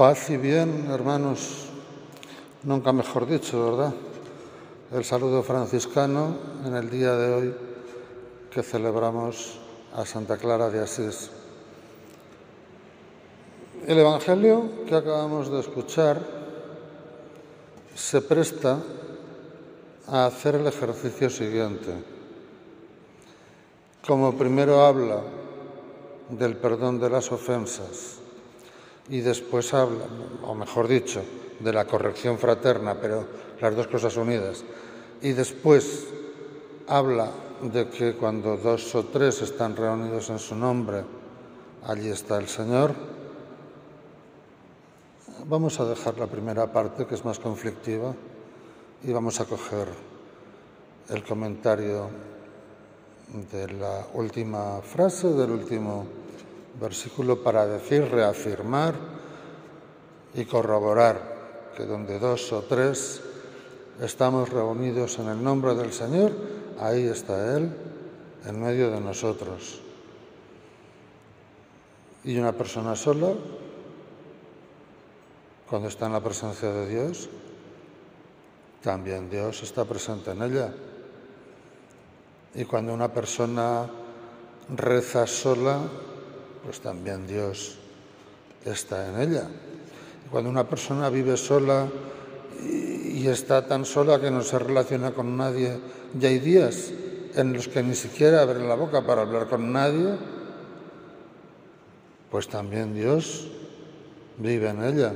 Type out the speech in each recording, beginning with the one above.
Paz y bien, hermanos, nunca mejor dicho, ¿verdad? El saludo franciscano en el día de hoy que celebramos a Santa Clara de Asís. El Evangelio que acabamos de escuchar se presta a hacer el ejercicio siguiente. Como primero habla del perdón de las ofensas, y después habla, o mejor dicho, de la corrección fraterna, pero las dos cosas unidas. Y después habla de que cuando dos o tres están reunidos en su nombre, allí está el Señor. Vamos a dejar la primera parte, que es más conflictiva, y vamos a coger el comentario de la última frase, del último versículo para decir, reafirmar y corroborar que donde dos o tres estamos reunidos en el nombre del Señor, ahí está Él en medio de nosotros. Y una persona sola, cuando está en la presencia de Dios, también Dios está presente en ella. Y cuando una persona reza sola, pues también Dios está en ella. Cuando una persona vive sola y está tan sola que no se relaciona con nadie, ya hay días en los que ni siquiera abre la boca para hablar con nadie, pues también Dios vive en ella.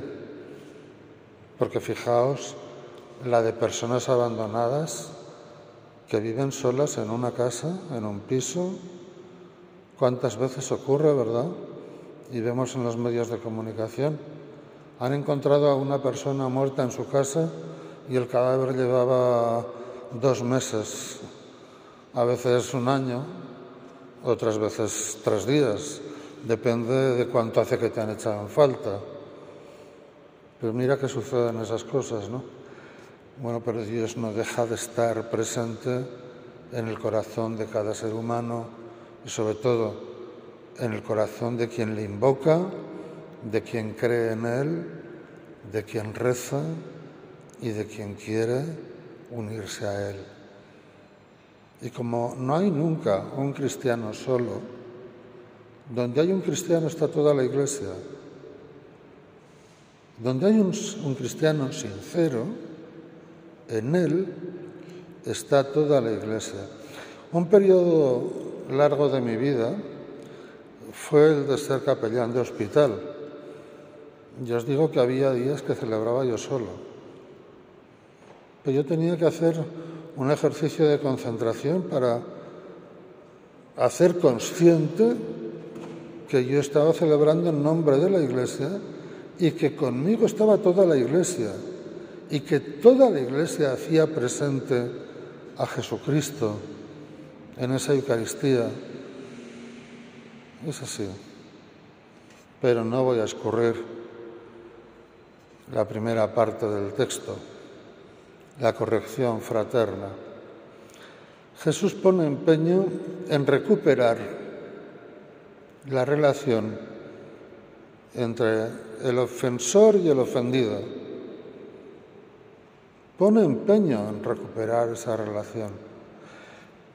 Porque fijaos la de personas abandonadas que viven solas en una casa, en un piso, ¿Cuántas veces ocurre, verdad? Y vemos en los medios de comunicación. Han encontrado a una persona muerta en su casa y el cadáver llevaba dos meses, a veces un año, otras veces tres días. Depende de cuánto hace que te han echado en falta. Pero mira que suceden esas cosas, ¿no? Bueno, pero Dios no deja de estar presente en el corazón de cada ser humano y sobre todo en el corazón de quien le invoca, de quien cree en Él, de quien reza y de quien quiere unirse a Él. Y como no hay nunca un cristiano solo, donde hay un cristiano está toda la iglesia. Donde hay un, cristiano sincero, en él está toda la iglesia. Un periodo largo de mi vida fue el de ser capellán de hospital. Ya os digo que había días que celebraba yo solo. Pero yo tenía que hacer un ejercicio de concentración para hacer consciente que yo estaba celebrando en nombre de la Iglesia y que conmigo estaba toda la Iglesia y que toda la Iglesia hacía presente a Jesucristo en esa Eucaristía. Es así. Pero no voy a escurrir la primera parte del texto, la corrección fraterna. Jesús pone empeño en recuperar la relación entre el ofensor y el ofendido. Pone empeño en recuperar esa relación.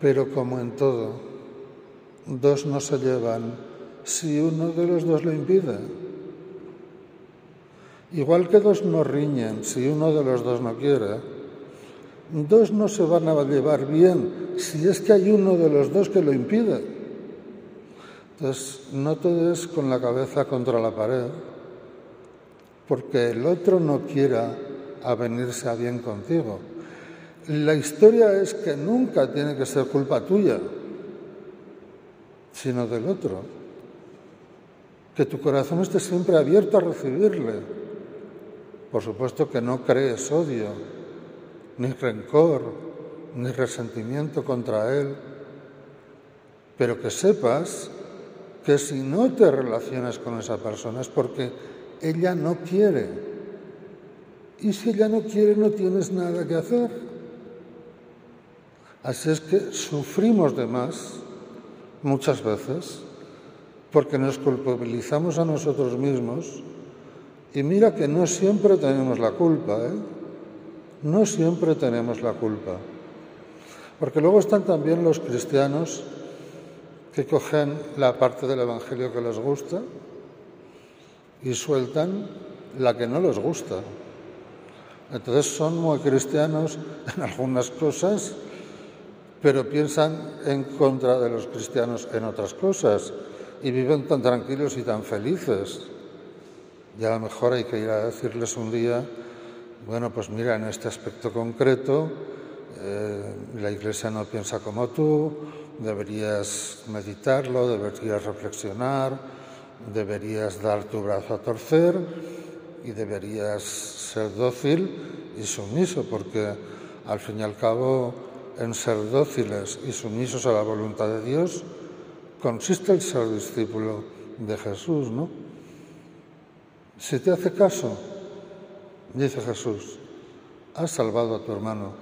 Pero como en todo, dos no se llevan si uno de los dos lo impide. Igual que dos no riñen si uno de los dos no quiere, dos no se van a llevar bien si es que hay uno de los dos que lo impide. Entonces, no te des con la cabeza contra la pared, porque el otro no quiera avenirse a bien contigo. La historia es que nunca tiene que ser culpa tuya, sino del otro. Que tu corazón esté siempre abierto a recibirle. Por supuesto que no crees odio, ni rencor, ni resentimiento contra él, pero que sepas que si no te relacionas con esa persona es porque ella no quiere. Y si ella no quiere, no tienes nada que hacer. Así es que sufrimos de más muchas veces porque nos culpabilizamos a nosotros mismos Y mira que no siempre tenemos la culpa, ¿eh? No siempre tenemos la culpa. Porque luego están también los cristianos que cogen la parte del Evangelio que les gusta y sueltan la que no les gusta. Entonces son muy cristianos en algunas cosas, pero piensan en contra de los cristianos en otras cosas y viven tan tranquilos y tan felices. Y a lo mejor hay que ir a decirles un día, bueno, pues mira, en este aspecto concreto, eh, la Iglesia no piensa como tú, deberías meditarlo, deberías reflexionar, deberías dar tu brazo a torcer y deberías ser dócil y sumiso, porque al fin y al cabo en ser dóciles y sumisos a la voluntad de Dios consiste el ser discípulo de Jesús, ¿no? Si te hace caso, dice Jesús, has salvado a tu hermano.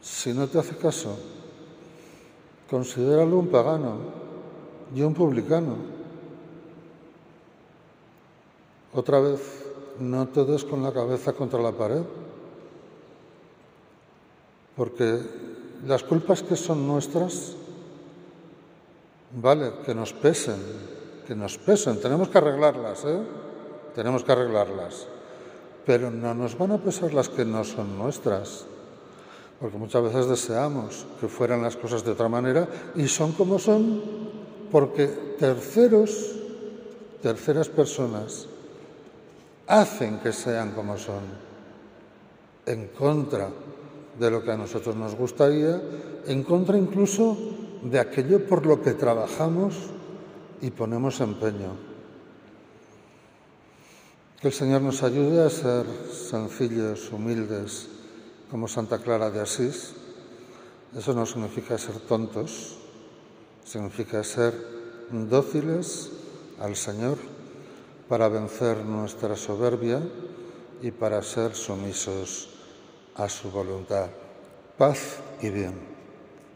Si no te hace caso, considéralo un pagano y un publicano. Otra vez, no te des con la cabeza contra la pared, porque las culpas que son nuestras, vale, que nos pesen, que nos pesen, tenemos que arreglarlas, ¿eh? Tenemos que arreglarlas, pero no nos van a pesar las que no son nuestras, porque muchas veces deseamos que fueran las cosas de otra manera y son como son, porque terceros, terceras personas, hacen que sean como son, en contra de lo que a nosotros nos gustaría, en contra incluso de aquello por lo que trabajamos y ponemos empeño. Que el Señor nos ayude a ser sencillos, humildes, como Santa Clara de Asís. Eso no significa ser tontos, significa ser dóciles al Señor para vencer nuestra soberbia y para ser sumisos a su voluntad. Paz y bien.